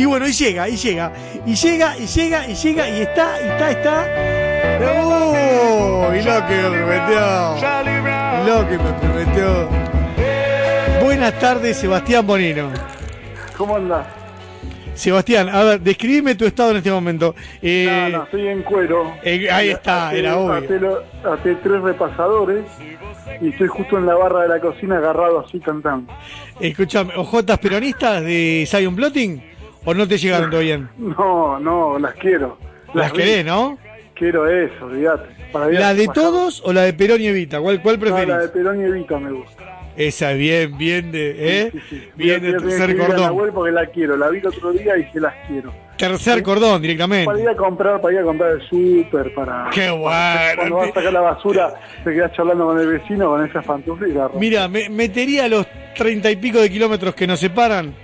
Y bueno, y llega, y llega, y llega, y llega, y llega, y está, y está, está. ¡Uy! Lo que me prometió. Lo que me prometió. Buenas tardes, Sebastián Bonino. ¿Cómo andás? Sebastián, a ver, describime tu estado en este momento. Eh, no, no, estoy en cuero. eh, ahí está, Até- era obvio. lo- até tres repasadores y estoy justo en la barra de la cocina agarrado así cantando. Escuchame, ¿ojotas peronistas de Zion Plotting? ¿O no te llegaron todavía? bien? No, no, las quiero. Las vi. querés, ¿no? Quiero eso, olvídate. ¿La de todos o la de Perón y Evita? ¿Cuál, cuál No, preferís? la de Perón y Evita me gusta. Esa, bien, bien de, ¿eh? Sí, sí. Bien de tercer la cordón. web porque la quiero. La vi el otro día y se las quiero. Tercer cordón directamente. Para ir a comprar, para ir a comprar el súper, para... Qué bueno. Cuando vas a sacar la basura, te quedas charlando con el vecino con esas pantuflas y la. Mira, me metería los treinta y pico de kilómetros que nos separan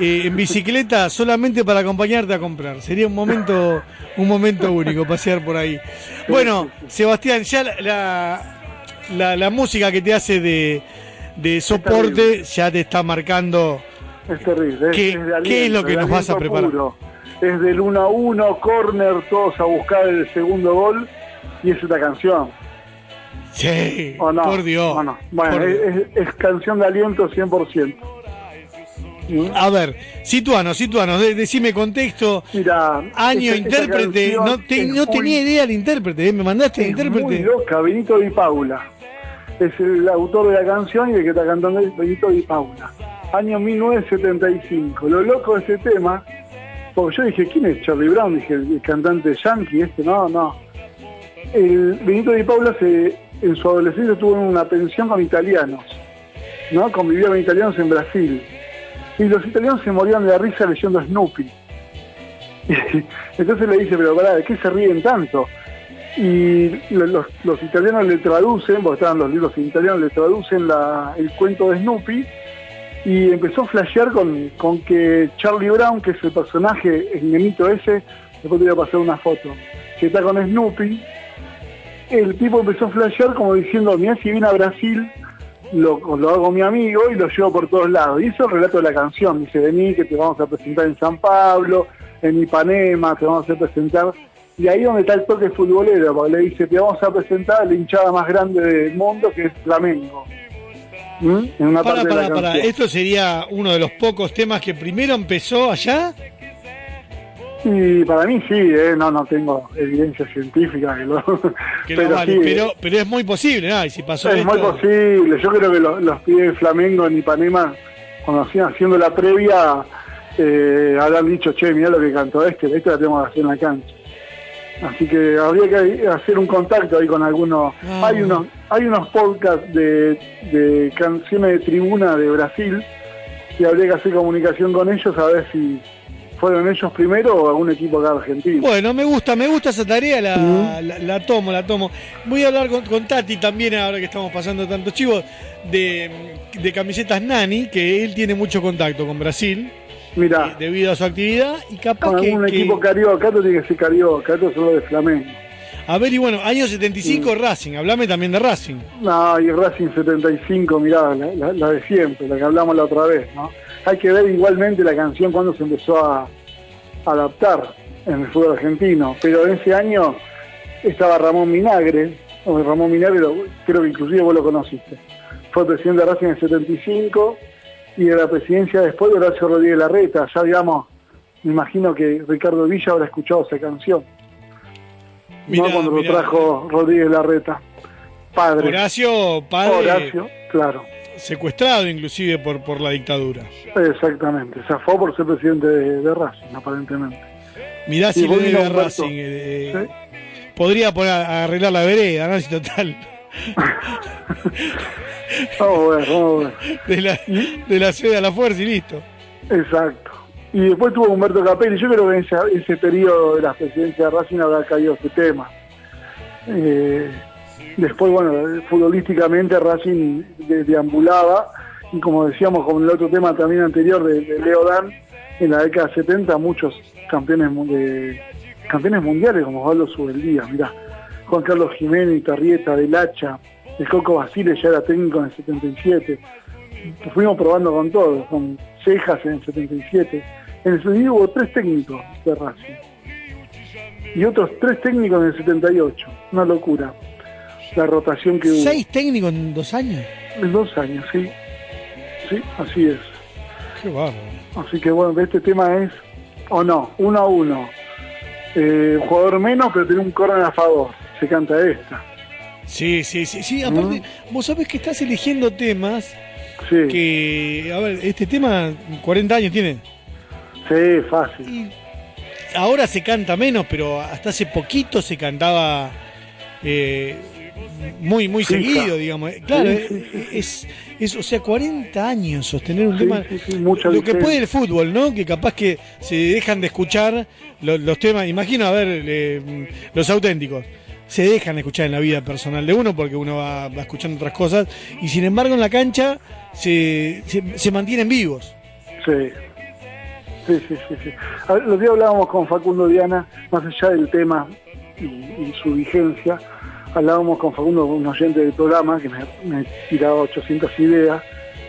eh, en bicicleta solamente para acompañarte a comprar. Sería un momento, un momento único pasear por ahí. Bueno, Sebastián, ya la, la, la- la música que te hace de, de soporte ya te está marcando. Es terrible. ¿Qué- es qué es lo que nos vas a preparar? puro. Es del 1 a 1, corner, todos a buscar el segundo gol y es esta canción. Sí, por Dios. Bueno, por es, Dios. es- es canción de aliento 100%. A ver, situanos, situanos, de- decime contexto. Mira, Año, intérprete, no, te- es no muy- tenía idea el intérprete, ¿eh? me mandaste el es muy intérprete. loca, Benito Di Paula. Es el autor de la canción y el que está cantando es Benito Di Paula. Año 1975. Lo loco de ese tema, porque yo dije, ¿quién es Charlie Brown? Dije, el, el cantante yankee este, no, no. El Benito Di Paula se, en su adolescencia estuvo en una pensión con italianos, ¿no? Convivía con italianos en Brasil. Y los italianos se morían de la risa leyendo Snoopy. Entonces le dice, pero pará, ¿de qué se ríen tanto? Y lo- los, italianos le traducen, porque estaban los libros en italiano, le traducen el cuento de Snoopy y empezó a flashear con, con que Charlie Brown, que es el personaje, el nenito ese, después te voy a pasar una foto, que está con Snoopy, el tipo empezó a flashear como diciendo, mira si viene a Brasil, lo, lo hago mi amigo y lo llevo por todos lados. Y eso es el relato de la canción, dice, vení que te vamos a presentar en San Pablo, en Ipanema, te vamos a presentar... Y ahí donde está el toque futbolero, porque le dice, te vamos a presentar a la hinchada más grande del mundo, que es Flamengo. ¿Mm? En una Para, parte de para, la para. Esto sería uno de los pocos temas que primero empezó allá. Y para mí sí, ¿eh? no, no tengo evidencia científica. Que lo... Que no pero vale, sí, pero, pero es muy posible, ¿no? Y si pasó es esto, muy posible. Yo creo que los, los pibes de Flamengo en Ipanema, cuando hacían haciendo la previa, eh, habrán dicho, che, mirá lo que cantó este, este la tenemos que hacer en la cancha. Así que habría que hacer un contacto ahí con algunos. Ah. Hay unos hay unos podcasts de, de canciones de tribuna de Brasil y habría que hacer comunicación con ellos a ver si fueron ellos primero o algún equipo acá argentino. Bueno, me gusta, me gusta esa tarea, la, Mm. la, la tomo, la tomo. Voy a hablar con, con Tati también, ahora que estamos pasando tantos chivos, de, de camisetas Nani, que él tiene mucho contacto con Brasil, Mira, eh, debido a su actividad, y capaz con que, algún que- equipo carioca, esto tiene que ser carioca, esto es solo de Flamengo. A ver, y bueno, año 75 Racing, hablame también de Racing. No, y Racing 75, mirá, la, la- la de siempre, la que hablamos la otra vez, ¿no? Hay que ver igualmente la canción cuando se empezó a adaptar en el fútbol argentino, pero en ese año estaba Ramón Minagre, o Ramón Minagre, lo- creo que inclusive vos lo conociste. Fue presidente de Racing en el 75 y de la presidencia después de Horacio Rodríguez Larreta, ya digamos, me imagino que Ricardo Villa habrá escuchado esa canción, Mirá, ¿no? Cuando mirá. lo trajo Rodríguez Larreta, padre. Horacio, padre, Horacio, claro. Secuestrado inclusive por, por la dictadura. Exactamente, zafó por ser presidente de, de Racing, aparentemente. Mirá si le debe a. Racing. eh, ¿Sí? Podría poner arreglar la vereda, ¿no? Si total. Vamos a ver, vamos a ver. De la, de la sede a la fuerza y listo. Exacto. Y después tuvo Humberto Capelli. Yo creo que en ese, ese periodo de la presidencia de Racing habrá caído ese tema. Eh, después, bueno, futbolísticamente Racing de- deambulaba. Y como decíamos con el otro tema también anterior de, de Leo Dan, en la década 70 muchos campeones de, campeones mundiales como Osvaldo Subeldía, mirá. Juan Carlos Jiménez, Tarrieta, Del Hacha, el Coco Basile ya era técnico en el 77. Fuimos probando con todos, con Cejas en el 77, En el 72 hubo tres técnicos de Racing. Y otros tres técnicos en el 78. Una locura. La rotación que hubo. ¿Seis técnicos en dos años? En dos años, sí. Sí, así es. Qué bárbaro. Así que bueno, este tema es, o no, uno a uno. Eh, jugador menos, pero tiene un córner a favor. Se canta esta. Sí, sí, sí, sí. Aparte, vos sabés que estás eligiendo temas Sí, que, a ver, este tema 40 años tiene. sí, fácil. Y ahora se canta menos, pero hasta hace poquito se cantaba eh, muy, muy seguido, digamos. Claro, Sí, sí, sí, es, es, o sea, 40 años sostener un tema. lo que puede el fútbol, ¿no? Que capaz que se dejan de escuchar lo- los, temas. Imagino, a ver, eh, los auténticos. Se dejan de escuchar en la vida personal de uno porque uno va, va escuchando otras cosas y sin embargo en la cancha se, se, se mantienen vivos. Sí. Sí, sí, sí, sí. A ver, los días hablábamos con Facundo Diana, más allá del tema y, y su vigencia, hablábamos con Facundo, un oyente del programa, que me, me tiraba 800 ideas,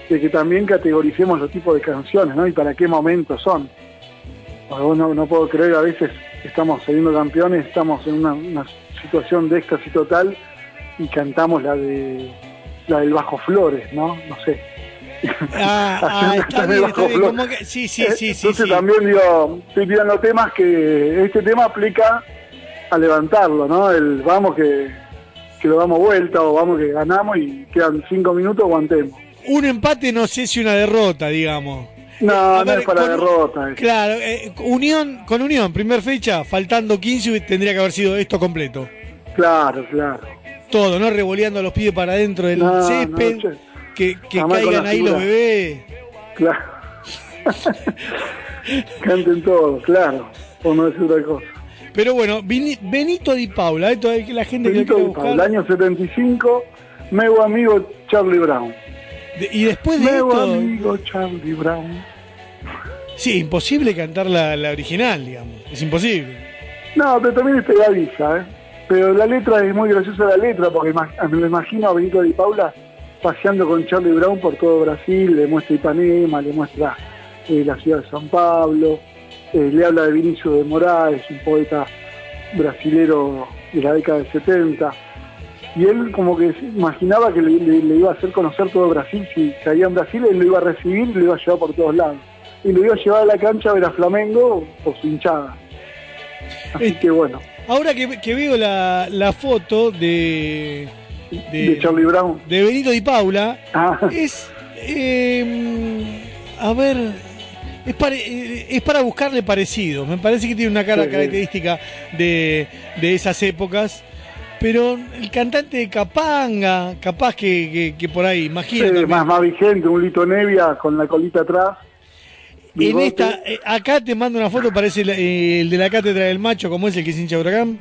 de que también categoricemos los tipos de canciones, ¿no? Y para qué momentos son. Porque no, no puedo creer, a veces estamos saliendo campeones, estamos en una, una situación de éxtasis total y cantamos la de la del Bajo Flores, ¿no? No sé. Ah, ah, está bien, está bien. como que- sí, sí, sí, sí. Entonces sí. también digo, estoy pidiendo temas que este tema aplica a levantarlo, ¿no? El vamos que, que lo damos vuelta o vamos que ganamos y quedan cinco minutos, aguantemos. Un empate no sé si una derrota, digamos. No, A no ver, es para con- derrota. Claro, eh, Unión, con Unión, primer fecha, faltando 15 tendría que haber sido esto completo. Claro, claro. Todo, ¿no? Revoleando los pies para adentro del No, césped, no, que, que caigan ahí los bebés. Claro. Canten todos, claro. Por no decir otra cosa. Pero bueno, Benito Di Paula, esto es que la gente Benito que Di quiere Paula, buscar. año 75, meu amigo Charlie Brown. De- y después de Meu esto, amigo Charlie Brown. sí, imposible cantar la, la original, digamos. Es imposible. No, pero también es pegadiza, ¿eh? Pero la letra es muy graciosa la letra, porque me lo imagino a Benito Di Paula paseando con Charlie Brown por todo Brasil, le muestra Ipanema, le muestra eh, la ciudad de San Pablo, eh, le habla de Vinicio de Moraes, un poeta brasilero de la década del 70. Y él como que imaginaba que le, le- le iba a hacer conocer todo Brasil, si caía en Brasil, él lo iba a recibir y lo iba a llevar por todos lados. Y lo iba a llevar a la cancha a ver a Flamengo por su hinchada. Así Eh, que bueno. Ahora que, que veo la, la foto de, de Charlie Brown. de Benito Di Paula, Ah, es. eh, a ver. Es, pare- eh, es para buscarle parecido. Me parece que tiene una cara Sí, sí. característica de, de esas épocas. Pero el cantante de Capanga, capaz que, que- que por ahí, eh, también. más, más vigente, un Lito Nevia con la colita atrás. en esta, eh, acá te mando una foto, parece el, el de la cátedra del macho, como es el que es hincha Huracán.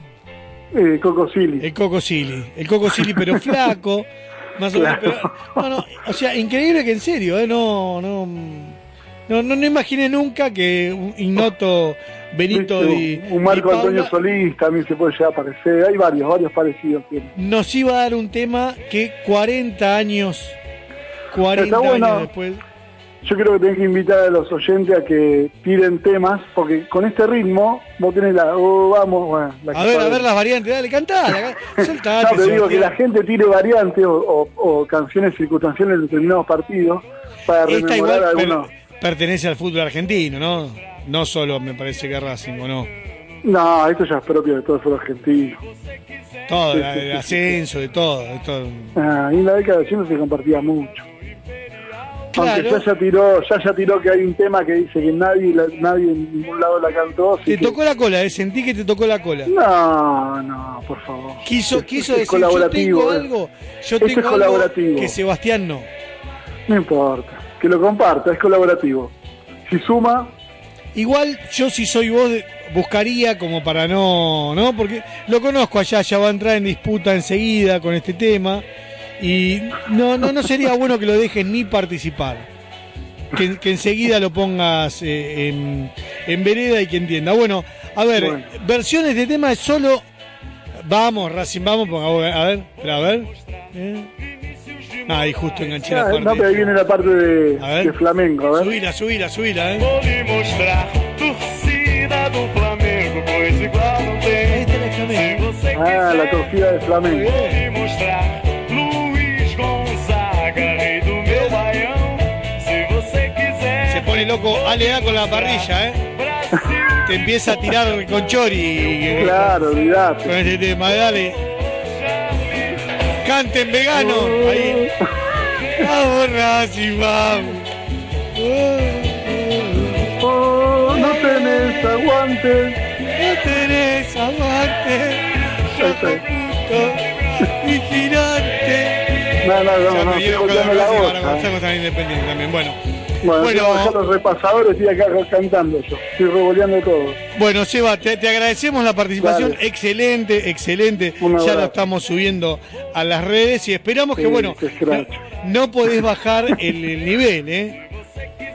Eh, Coco Silly. El Coco Silly. El Coco Silly, pero flaco. Más o menos. Pero- no, no, o sea, increíble que en serio, ¿eh? No, no. No, no, no imaginé nunca que un ignoto Benito. Di, un Marco Antonio Solís también se puede llegar a parecer. Hay varios, varios parecidos. nos iba a dar un tema que 40 años, 40 Está bueno. años después. Yo creo que tenés que invitar a los oyentes a que tiren temas, porque con este ritmo vos tenés la... oh, vamos, bueno, la A ver, a ver las variantes, dale, cantá, soltate, No, pero digo que la gente tire variantes o, o- o canciones circunstanciales de determinados partidos para Esta rememorar igual algunos. Pertenece al fútbol argentino, ¿no? No solo me parece que Racing, ¿o no? No, esto ya es propio de todo el fútbol argentino. Todo, Sí, la- sí, el sí, ascenso, de todo. de todo. Ah, y en la década de 80 se compartía mucho. Aunque Claro. ya ya tiró, ya ya tiró que hay un tema que dice que nadie, la- nadie en ningún lado la cantó. Te que- tocó la cola, ¿eh? sentí que te tocó la cola. No, no, por favor. Quiso, quiso es decir, yo colaborativo, tengo eh. algo, yo tengo es algo colaborativo. que Sebastián no. No importa, que lo comparta, es colaborativo. Si suma, Igual yo si soy vos buscaría como para no, ¿no? Porque lo conozco allá, ya va a entrar en disputa enseguida con este tema y no, no, no sería bueno que lo dejes ni participar. Que, que enseguida lo pongas eh, en, en vereda y que entienda. Bueno, a ver, Bueno. versiones de tema es solo. Vamos, Racing, vamos, a ver, a ver. Eh. Ah, ahí justo enganché la ah, parte. No, pero ahí viene la parte de, de flamenco. A ver. Subila, subila, subila. ¿eh? Ah, la torcida de flamenco. Se pone loco Alea con la parrilla, ¿eh? Te empieza a tirar con Chori. Claro, olvidate. Con este tema, dale. Canten vegano. Ahí. Vamos, Racing, vamos. Oh, no tenés aguante. No tenés aguante. Hijo de puto. Vigilante. No, no, Ya no, no, me estoy dieron con volviendo la la Racing voz. para comenzar con San Independiente también. Bueno. Bueno, Bueno. tengo que dejar los repasadores y acá cantando yo. Estoy revoleando todo. Bueno, Seba, te, te agradecemos la participación. Dale. Excelente, excelente. Ya lo estamos subiendo a las redes y esperamos que, bueno, no, no podés bajar el, el nivel, ¿eh?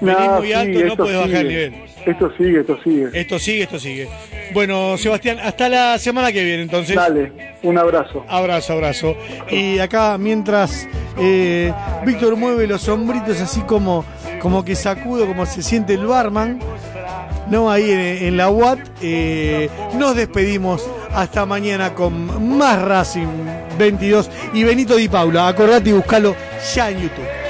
Venís muy alto, no esto podés bajar el sigue. nivel. Esto sigue, esto sigue. Esto sigue, esto sigue. Bueno, Sebastián, hasta la semana que viene, entonces. Dale, un abrazo. Abrazo, abrazo. Y acá, mientras eh, Víctor mueve los sombritos así como, como que sacudo, como se siente el barman, ¿no? Ahí en, la UAT, eh, nos despedimos hasta mañana con más Racing 22 y Benito Di Paula. Acordate y buscalo ya en YouTube.